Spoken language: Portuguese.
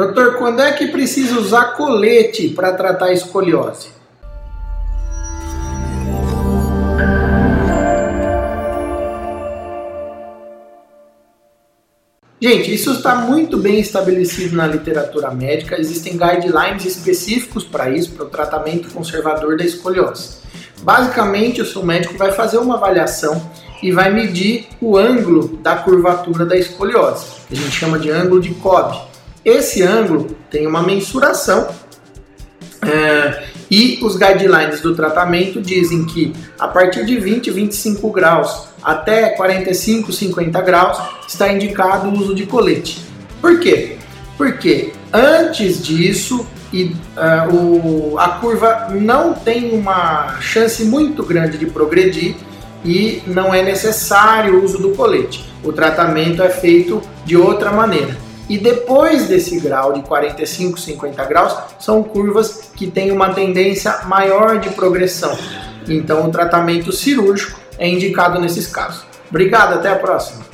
Doutor, quando é que precisa usar colete para tratar a escoliose? Gente, isso está muito bem estabelecido na literatura médica, existem guidelines específicos para isso, para o tratamento conservador da escoliose. Basicamente, o seu médico vai fazer uma avaliação e vai medir o ângulo da curvatura da escoliose, que a gente chama de ângulo de Cobb. Esse ângulo tem uma mensuração é, e os guidelines do tratamento dizem que a partir de 20, 25 graus até 45, 50 graus está indicado o uso de colete. Por quê? Porque antes disso e, uh, o, a curva não tem uma chance muito grande de progredir e não é necessário o uso do colete. O tratamento é feito de outra maneira. E depois desse grau de 45, 50 graus, são curvas que têm uma tendência maior de progressão. Então, o tratamento cirúrgico é indicado nesses casos. Obrigado, até a próxima.